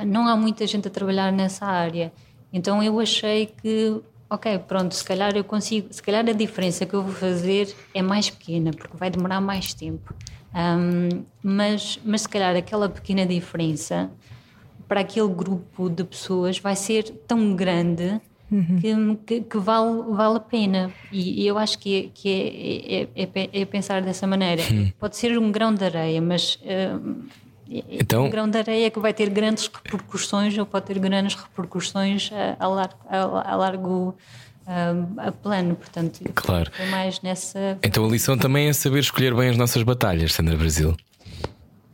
não há muita gente a trabalhar nessa área. Então eu achei que, ok, pronto, se calhar eu consigo, se calhar a diferença que eu vou fazer é mais pequena, porque vai demorar mais tempo. Um, mas, mas se calhar aquela pequena diferença para aquele grupo de pessoas vai ser tão grande uhum. que, que, que, vale, vale a pena. E, e eu acho que, é, que é, é, é, é pensar dessa maneira. Uhum. Pode ser um grão de areia, mas. Uh, então, um grão de areia que vai ter grandes repercussões ou pode ter grandes repercussões a, a, largo, a, a largo a plano, portanto, claro. mais nessa. Então a lição também é saber escolher bem as nossas batalhas, Sandra Brasil.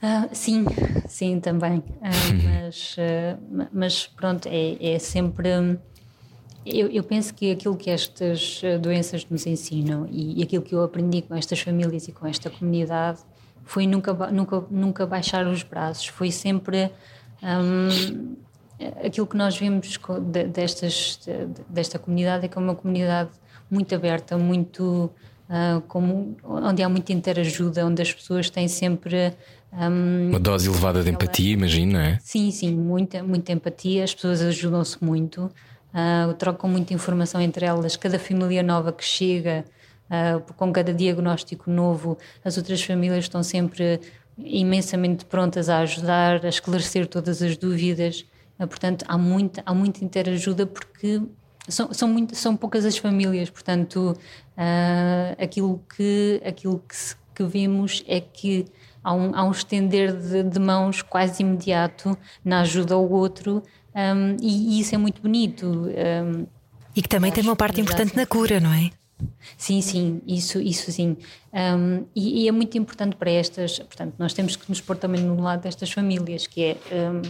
Uh, sim, sim, também. Uh, mas, uh, mas pronto, é, é sempre. Eu, eu, penso que aquilo que estas doenças nos ensinam e, e aquilo que eu aprendi com estas famílias e com esta comunidade foi nunca, nunca, nunca baixar os braços, foi sempre um, aquilo que nós vimos destas, desta comunidade é que é uma comunidade muito aberta, muito uh, como, onde há muita interajuda, onde as pessoas têm sempre um, uma dose elevada de empatia, imagino, não é? Sim, sim, muita, muita empatia, as pessoas ajudam-se muito, uh, trocam muita informação entre elas, cada família nova que chega Uh, com cada diagnóstico novo, as outras famílias estão sempre imensamente prontas a ajudar, a esclarecer todas as dúvidas. Uh, portanto, há muita, há muita interajuda porque são, são, muito, são poucas as famílias. Portanto, uh, aquilo, que, aquilo que, que vemos é que há um, há um estender de, de mãos quase imediato na ajuda ao outro, um, e, e, isso é muito bonito. Um, e que também tem uma parte importante na cura, não é? Sim, sim, isso, isso sim. Um, e, e, é muito importante para estas, portanto, nós temos que nos pôr também no lado destas famílias, que é, um,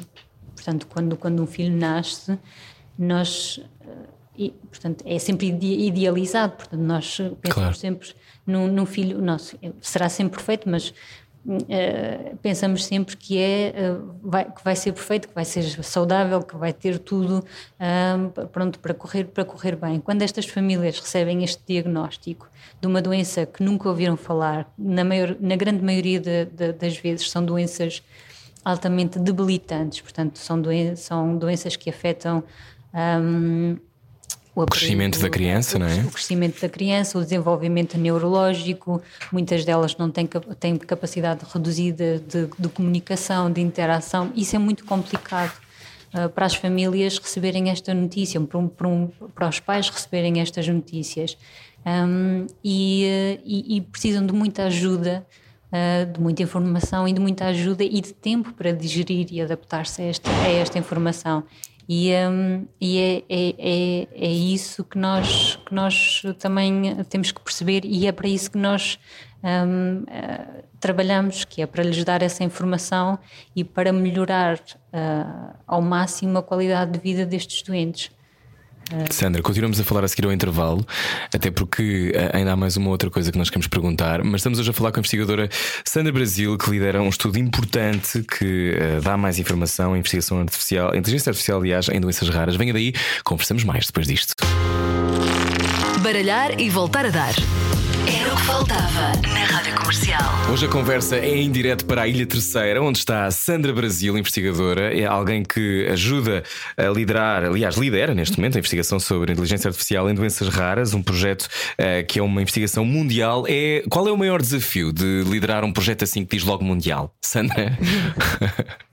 portanto, quando, quando um filho nasce, nós. E, portanto, é sempre idealizado, portanto, nós pensamos claro. sempre num, num filho nosso. Será sempre perfeito, mas Uh, pensamos sempre que é uh, vai, que vai ser perfeito, que vai ser saudável, que vai ter tudo uh, pronto para correr para correr bem. Quando estas famílias recebem este diagnóstico de uma doença que nunca ouviram falar, na, maior, na grande maioria de, de, das vezes são doenças altamente debilitantes, portanto são, doen são doenças que afetam um, o, crescimento da criança, o, não é? O crescimento da criança, o desenvolvimento neurológico, muitas delas não têm, têm capacidade reduzida de, de comunicação, de interação. Isso é muito complicado uh, para as famílias receberem esta notícia, para, um, para, um, para os pais receberem estas notícias. Um, e, e, e, precisam de muita ajuda, uh, de muita informação e de muita ajuda e de tempo para digerir e adaptar-se a a esta informação. E, um, e é, é, é, é, isso que nós, que nós também temos que perceber, e é para isso que nós um, uh, eh, trabalhamos, que é para lhes dar essa informação e para melhorar uh, ao máximo a qualidade de vida destes doentes. Sandra, continuamos a falar a seguir ao intervalo, até porque eh, ainda há mais uma outra coisa que nós queremos perguntar, mas estamos hoje a falar com a investigadora Sandra Brasil, que lidera um estudo importante que uh, dá mais informação em investigação artificial, inteligência artificial, aliás, em doenças raras. Venha daí, conversamos mais depois disto. Baralhar e voltar a dar. Era o que faltava na Rádio Comercial. Hoje a conversa é em direto para a Ilha Terceira, onde está a Sandra Brasil, investigadora. É alguém que ajuda a liderar, aliás, lidera neste momento a investigação sobre inteligência artificial em doenças raras, um projeto uh, que é uma investigação mundial. É, qual é o maior desafio de liderar um projeto assim que diz logo mundial? Sandra?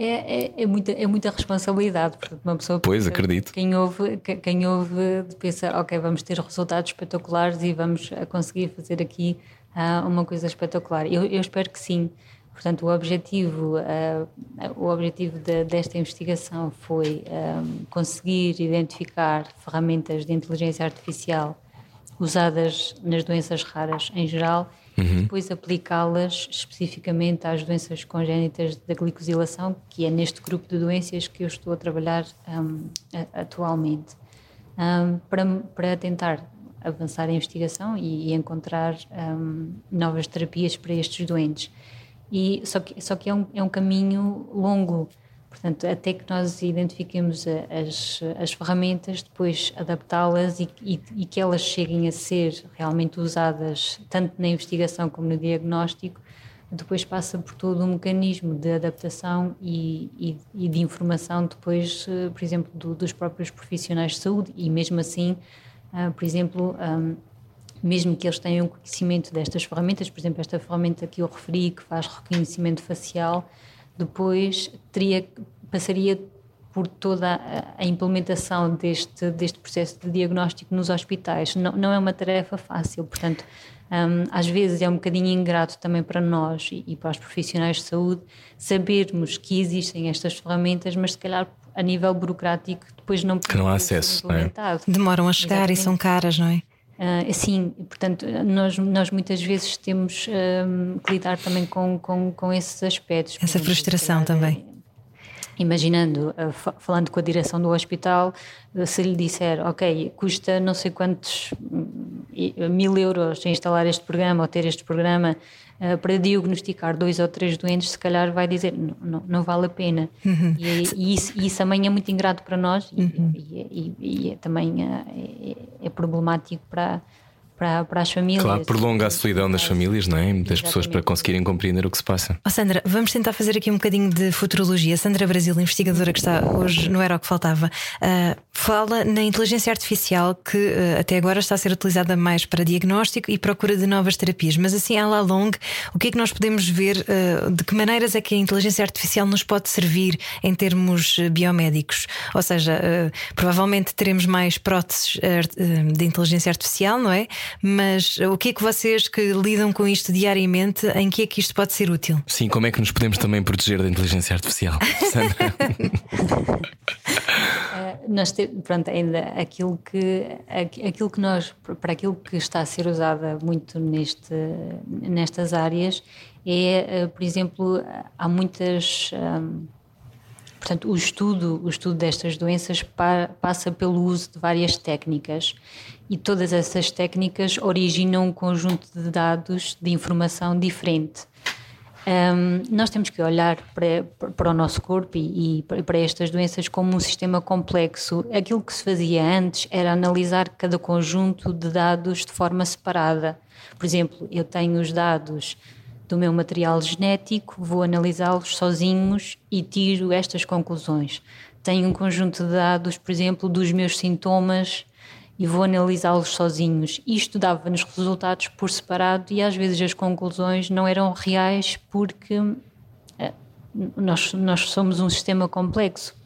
É, é, é, muita, é muita responsabilidade. Portanto, uma pessoa pois, pensa, acredito. Quem ouve, quem ouve pensa, ok, vamos ter resultados espetaculares e vamos conseguir fazer aqui uh, uma coisa espetacular. Eu, eu, espero que sim. Portanto, o objetivo, uh, o objetivo de, desta investigação foi um, conseguir identificar ferramentas de inteligência artificial usadas nas doenças raras em geral uhum. depois aplicá-las especificamente às doenças congénitas da glicosilação, que é neste grupo de doenças que eu estou a trabalhar um, atualmente, um, para, para tentar avançar a investigação e, e encontrar um, novas terapias para estes doentes. E, só, que, só que é um, é um caminho longo Portanto, até que nós identifiquemos as, as ferramentas, depois adaptá-las e, e, e, que elas cheguem a ser realmente usadas tanto na investigação como no diagnóstico, depois passa por todo um mecanismo de adaptação e, e de informação depois, eh, por exemplo, do, dos próprios profissionais de saúde e mesmo assim, uh, por exemplo, um, mesmo que eles tenham conhecimento destas ferramentas, por exemplo, esta ferramenta que eu referi, que faz reconhecimento facial, depois teria, passaria por toda a implementação deste, deste processo de diagnóstico nos hospitais. Não, não é uma tarefa fácil, portanto, um, às vezes é um bocadinho ingrato também para nós e, e, para os profissionais de saúde sabermos que existem estas ferramentas, mas se calhar a nível burocrático depois não que não há acesso, é? demoram a chegar Exatamente. e são caras, não é? Uh, sim, portanto, nós, nós muitas vezes temos uh, que lidar também com, com, com esses aspectos. Essa frustração também. Imaginando, uh, falando com a direção do hospital, se lhe disser, ok, custa não sei quantos mil euros instalar este programa ou ter este programa, para diagnosticar dois ou três doentes, se calhar vai dizer não, não, não vale a pena. Uhum. E, e, isso, e, isso, também é muito ingrato para nós uhum. e, e, é também é, é problemático para para, para as famílias. Claro, prolonga a solidão das famílias, não é? Das pessoas para conseguirem compreender o que se passa. Oh, Sandra, vamos tentar fazer aqui um bocadinho de futurologia. Sandra Brasil, investigadora que está hoje no Era o que Faltava, uh, fala na inteligência artificial que uh, até agora está a ser utilizada mais para diagnóstico e procura de novas terapias. Mas assim, à la longue, o que é que nós podemos ver? Uh, de que maneiras é que a inteligência artificial nos pode servir em termos biomédicos? Ou seja, provavelmente teremos mais próteses de inteligência artificial, não é? Mas o que é que vocês que lidam com isto diariamente, em que é que isto pode ser útil? Sim, como é que nos podemos também proteger da inteligência artificial? Uh, nós temos, pronto, ainda aquilo que, aquilo que nós, para aquilo que está a ser usada muito neste, nestas áreas, é, uh, por exemplo, há muitas. Um, portanto, o estudo, o estudo destas doenças pa, passa pelo uso de várias técnicas e todas essas técnicas originam um conjunto de dados de informação diferente. Um, nós temos que olhar para, para o nosso corpo e, e, para estas doenças como um sistema complexo. Aquilo que se fazia antes era analisar cada conjunto de dados de forma separada. Por exemplo, eu tenho os dados do meu material genético, vou analisá-los sozinhos e tiro estas conclusões. Tenho um conjunto de dados, por exemplo, dos meus sintomas e vou analisá-los sozinhos. Isto dava-nos resultados por separado e às vezes as conclusões não eram reais porque eh, nós, nós somos um sistema complexo.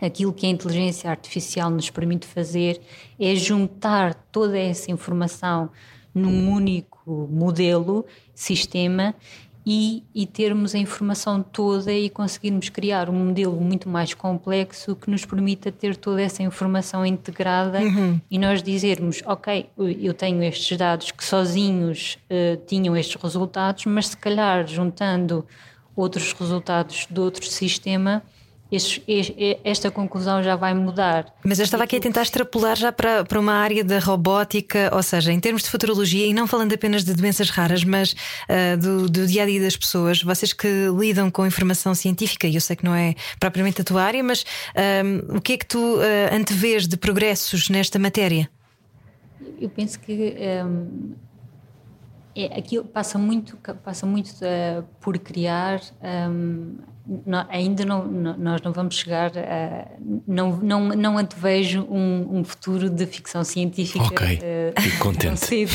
Aquilo que a inteligência artificial nos permite fazer é juntar toda essa informação num único modelo, sistema e, e, termos a informação toda e conseguirmos criar um modelo muito mais complexo que nos permita ter toda essa informação integrada uhum. e nós dizermos, ok, eu tenho estes dados que sozinhos uh, tinham estes resultados, mas se calhar juntando outros resultados de outro sistema esta conclusão já vai mudar. Mas eu estava aqui a tentar extrapolar já para, para uma área da robótica, ou seja, em termos de futurologia, e não falando apenas de doenças raras, mas uh, do, do, dia a dia das pessoas, vocês que lidam com informação científica, e eu sei que não é propriamente a tua área, mas um, o que é que tu uh, antevês de progressos nesta matéria? Eu penso que. Um, é, aquilo passa muito, passa muito uh, por criar um, não, ainda não, não, nós não vamos chegar a. Não, não, não antevejo um, um futuro de ficção científica. Ok, uh, fico contente.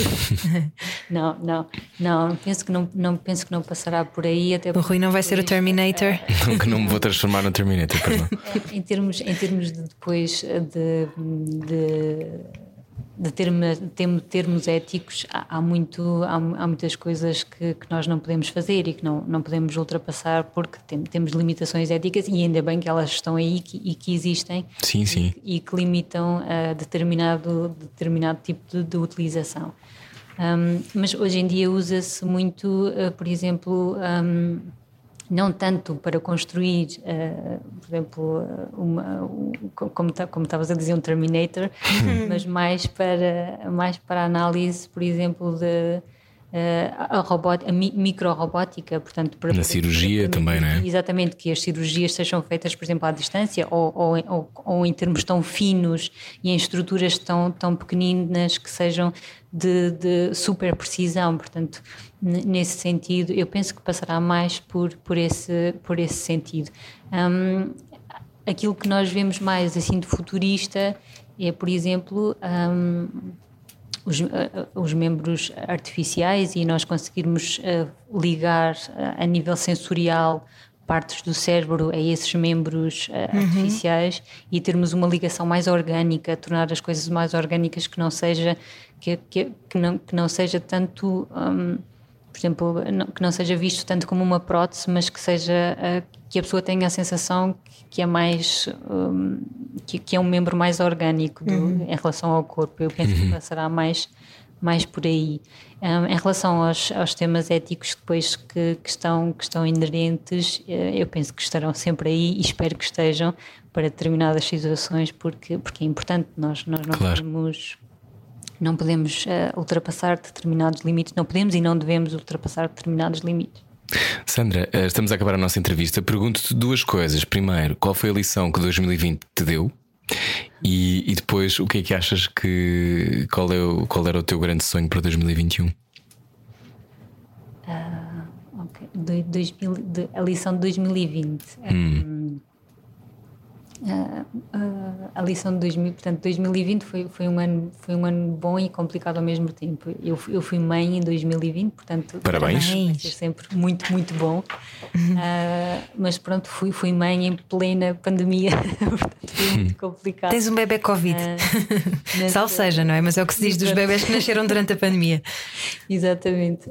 não, não, não, penso que não, não penso que não passará por aí. Até o Rui não vai ser o Terminator. Uh, que não me vou transformar no Terminator, perdão. em, termos, em termos de depois de, de de termos, termos éticos, há, muito, há, há, muitas coisas que, que, nós não podemos fazer e que não, não podemos ultrapassar porque tem, temos limitações éticas e ainda bem que elas estão aí que, e que existem sim, sim. E, e que limitam a determinado, determinado tipo de, de utilização. Um, mas hoje em dia usa-se muito, uh, por exemplo, um, não tanto para construir, uh, por exemplo, uma, um, como como estavas a dizer, um Terminator, mas mais para mais para análise, por exemplo, de uh, a, robot, a microrobótica, portanto, para, na cirurgia para, também, não é? Exatamente, que as cirurgias sejam feitas, por exemplo, à distância ou, ou, ou, ou em termos tão finos e em estruturas tão, tão pequeninas que sejam de, de super precisão, portanto nesse sentido, eu penso que passará mais por, por, esse, por esse sentido. Um, aquilo que nós vemos mais assim de futurista é, por exemplo, um, os, uh, os, membros artificiais e nós conseguirmos uh, ligar uh, a nível sensorial partes do cérebro a esses membros uhum. artificiais e termos uma ligação mais orgânica, tornar as coisas mais orgânicas que não seja que, que, que não, que não seja tanto um, por exemplo, que não seja visto tanto como uma prótese, mas que seja que a pessoa tenha a sensação que é mais um, que, que, é um membro mais orgânico do, uhum. em relação ao corpo. Eu penso uhum. que será mais mais por aí. Um, em relação aos, aos, temas éticos depois que, que, estão, que estão inerentes, eh, eu penso que estarão sempre aí e espero que estejam para determinadas situações, porque, porque é importante, nós, nós não claro. podemos não podemos uh, ultrapassar determinados limites, não podemos e não devemos ultrapassar determinados limites. Sandra, eh, estamos a acabar a nossa entrevista. Pergunto-te duas coisas. Primeiro, qual foi a lição que 2020 te deu? E, e depois, o que é que achas que. Qual, é o, qual era o teu grande sonho para 2021? Uh, ah, ok. De, de, a lição de 2020. Hum. Um, Uh, uh, a lição de 2000, portanto, 2020 foi, foi, um ano, foi um ano bom e complicado ao mesmo tempo. Eu, eu fui mãe em 2020, portanto, parabéns. Foi sempre muito, muito bom. Uh, mas pronto, fui, fui mãe em plena pandemia, portanto, foi muito complicado. Tens um bebê Covid. Uh, Sal seja, não é? Mas é o que se diz dos bebés que nasceram durante a pandemia. Exatamente.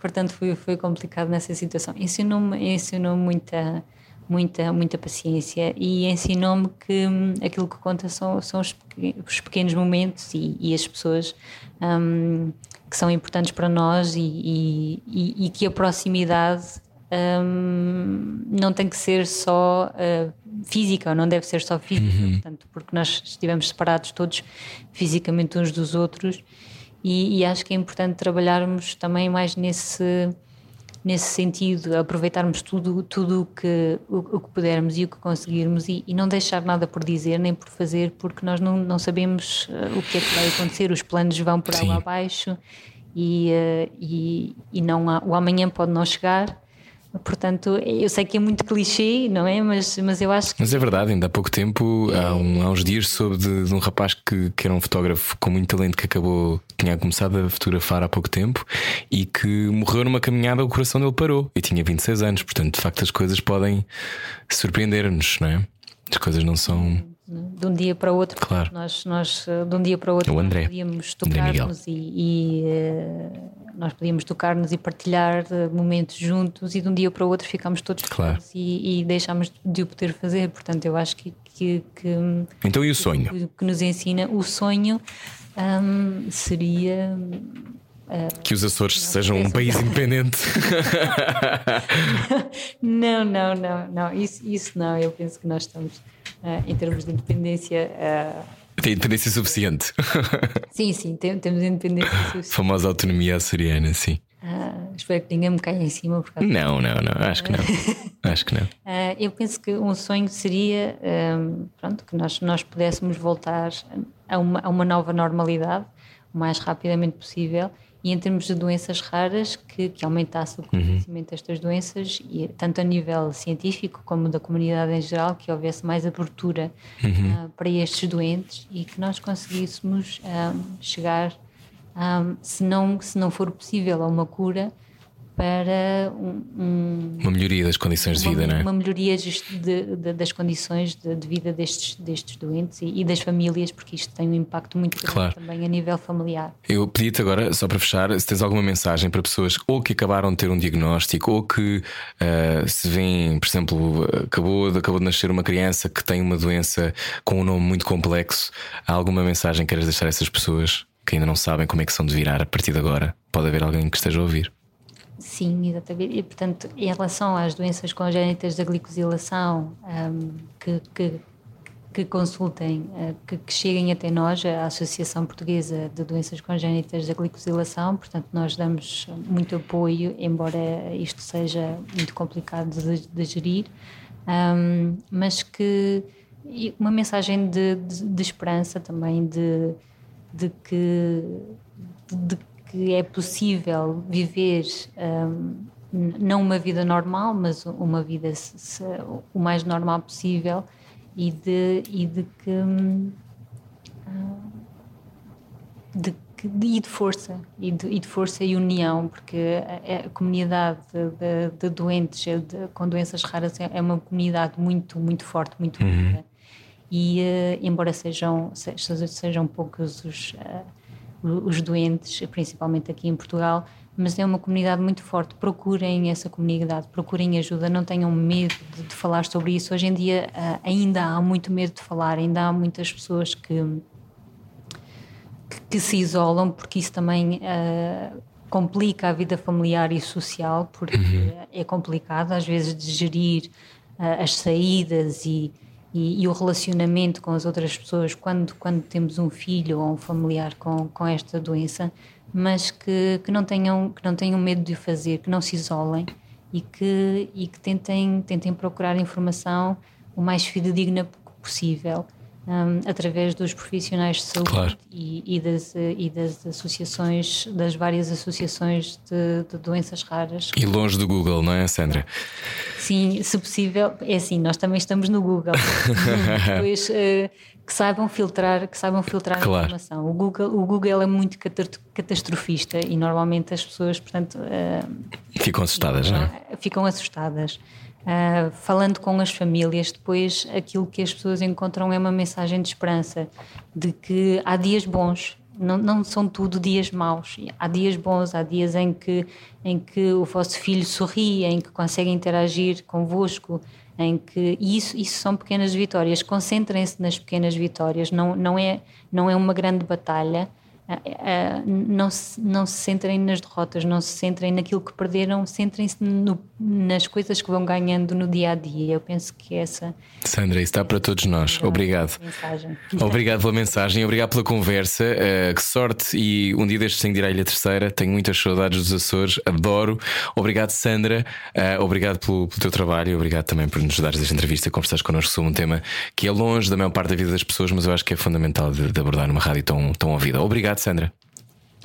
portanto, foi, foi complicado nessa situação. Ensinou-me ensinou muita muita, muita paciência e ensinou-me que hum, aquilo que conta são, são os, os pequenos momentos e, e as pessoas um, que são importantes para nós e, e, e, que a proximidade hum, não tem que ser só uh, física, ou não deve ser só física, Uhum. portanto, porque nós estivemos separados todos fisicamente uns dos outros e, e acho que é importante trabalharmos também mais nesse nesse sentido, aproveitarmos tudo tudo o que o, o que pudermos e o que conseguirmos e, e não deixar nada por dizer nem por fazer, porque nós não, não sabemos uh, o que é que vai acontecer, os planos vão por Sim. água abaixo e, uh, e, e não há, o amanhã pode não chegar. Portanto, eu sei que é muito clichê, não é? Mas, mas eu acho que Mas é verdade, ainda há pouco tempo, há, um- há uns dias, soube de, de um rapaz que, que era um fotógrafo com muito talento que acabou, tinha começado a fotografar há pouco tempo e que morreu numa caminhada, o coração dele parou e tinha 26 anos. Portanto, de facto, as coisas podem surpreender-nos, não é? As coisas não são. de um dia para o outro, Claro. nós, nós de um dia para o outro O André. podíamos tocar-nos e, e, eh, nós podíamos tocar-nos e partilhar eh, momentos juntos e de um dia para o outro ficámos todos Claro. felizes e, e deixámos de o poder fazer. Portanto, eu acho que, que, que, Então, e o sonho? que- que nos ensina o sonho hum, seria Que os Açores sejam um país independente. Não, não, não, não, isso, isso não. Eu penso que nós estamos, ah, em termos de independência, ah, Tem independência suficiente. sim, sim, tem- temos independência suficiente. Famosa autonomia açoriana, sim. Ah, espero que ninguém me caia em cima. Por causa Não, não, não, acho que não. Acho que não. Ah, eu penso que um sonho seria ahm, pronto, que nós, nós pudéssemos voltar a uma, a uma nova normalidade o mais rapidamente possível e em termos de doenças raras que, que aumentasse o conhecimento destas doenças e tanto a nível científico como da comunidade em geral que houvesse mais abertura ah, para estes doentes e que nós conseguíssemos ahm, chegar ahm, se não se não for possível a uma cura para um- um, Uma melhoria das condições de vida, uma, não é? uma melhoria de- de- das condições de, de vida destes, destes doentes e, e das famílias, porque isto tem um impacto muito grande Claro. também a nível familiar. Eu pedi-te agora, só para fechar, se tens alguma mensagem para pessoas ou que acabaram de ter um diagnóstico ou que ah, se vêem, por exemplo, acabou de, acabou de nascer uma criança que tem uma doença com um nome muito complexo. Há alguma mensagem que queiras deixar a essas pessoas que ainda não sabem como é que são de virar a partir de agora? Pode haver alguém que esteja a ouvir. Sim, exatamente. E, portanto, em relação às doenças congénitas da glicosilação, ahm, que, que, que consultem, ah, que, que cheguem até nós, a Associação Portuguesa de Doenças Congénitas da Glicosilação, portanto, nós damos muito apoio, embora isto seja muito complicado de, de gerir, ahm, mas que uma mensagem de, de, de esperança também, de, de que de que é possível viver n- não uma vida normal, mas uma vida se- se- o mais normal possível e de, e de que hum, de, e de força e de, e de força e união porque a, a comunidade de, de- doentes com doenças raras é, é uma comunidade muito muito forte muito unida. E eh, embora sejam se- se- sejam poucos os eh, os doentes, principalmente aqui em Portugal, mas é uma comunidade muito forte. Procurem essa comunidade, procurem ajuda, não tenham medo de, de falar sobre isso. Hoje em dia ah, ainda há muito medo de falar, ainda há muitas pessoas que, que, que se isolam, porque isso também ah, complica a vida familiar e social, porque é complicado às vezes de gerir ah, as saídas e, e, e o relacionamento com as outras pessoas quando, quando temos um filho ou um familiar com, com esta doença, mas que, que, não tenham, que não tenham medo de o fazer, que não se isolem e que, e que tentem, tentem procurar informação o mais fidedigna possível. Hum, através dos profissionais de saúde Claro. e, e das, e das associações, das várias associações de, de doenças raras. E longe do Google, não é, Sandra? Sim, se possível, é assim, nós também estamos no Google. Depois eh, que saibam filtrar, que saibam filtrar Claro. a informação. O Google, o Google é muito catastrofista e normalmente as pessoas, portanto, eh, Ficam assustadas, não é? ficam assustadas. Ah, falando com as famílias, depois aquilo que as pessoas encontram é uma mensagem de esperança, de que há dias bons, não, não são tudo dias maus. Há dias bons, há dias em que, em que o vosso filho sorri, em que consegue interagir convosco, em que isso, isso são pequenas vitórias. Concentrem-se nas pequenas vitórias, não, não, é, não é uma grande batalha. Uh, não, se, não se centrem nas derrotas, não se centrem naquilo que perderam, centrem-se nas coisas que vão ganhando no dia a dia. Eu penso que essa. Sandra, isso está para todos nós. Obrigado. Obrigado pela mensagem, obrigado pela conversa. Uh, que sorte e um dia destes tenho de ir à Ilha Terceira. Tenho muitas saudades dos Açores, adoro. Obrigado, Sandra. Uh, obrigado pelo, pelo, teu trabalho. Obrigado também por nos dares esta entrevista, conversares connosco sobre um tema que é longe da maior parte da vida das pessoas, mas eu acho que é fundamental de, de abordar numa rádio tão, tão ouvida. Obrigado, Sandra.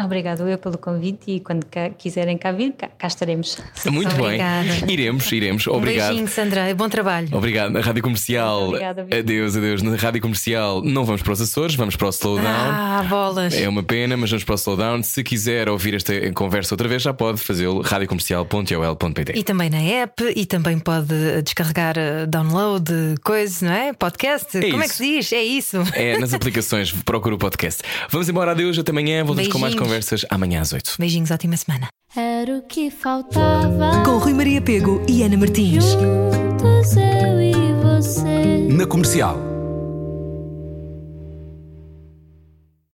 Obrigado eu pelo convite e quando quiserem cá vir, cá, cá estaremos. Muito Obrigada. bem. Iremos, iremos. Obrigado. Um beijinho, Sandra. Bom trabalho. Obrigado. Na Rádio Comercial. Obrigada, adeus, adeus. Na Rádio Comercial não vamos para os Açores, vamos para o Slowdown. Ah, bolas. É uma pena, mas vamos para o Slowdown. Se quiser ouvir esta conversa outra vez, já pode fazê-lo radiocomercial.ol.pt. E também na app, e também pode descarregar eh, download, coisa, não é? Podcast. É Como isso. é que se diz? É isso. É, nas aplicações, procura o podcast. Vamos embora, adeus, até amanhã. Voltamos com mais conversas amanhã às 8. Beijinhos, ótima semana. Era o que faltava. Com Rui Maria Pego e Ana Martins. Juntos eu e você. Na comercial.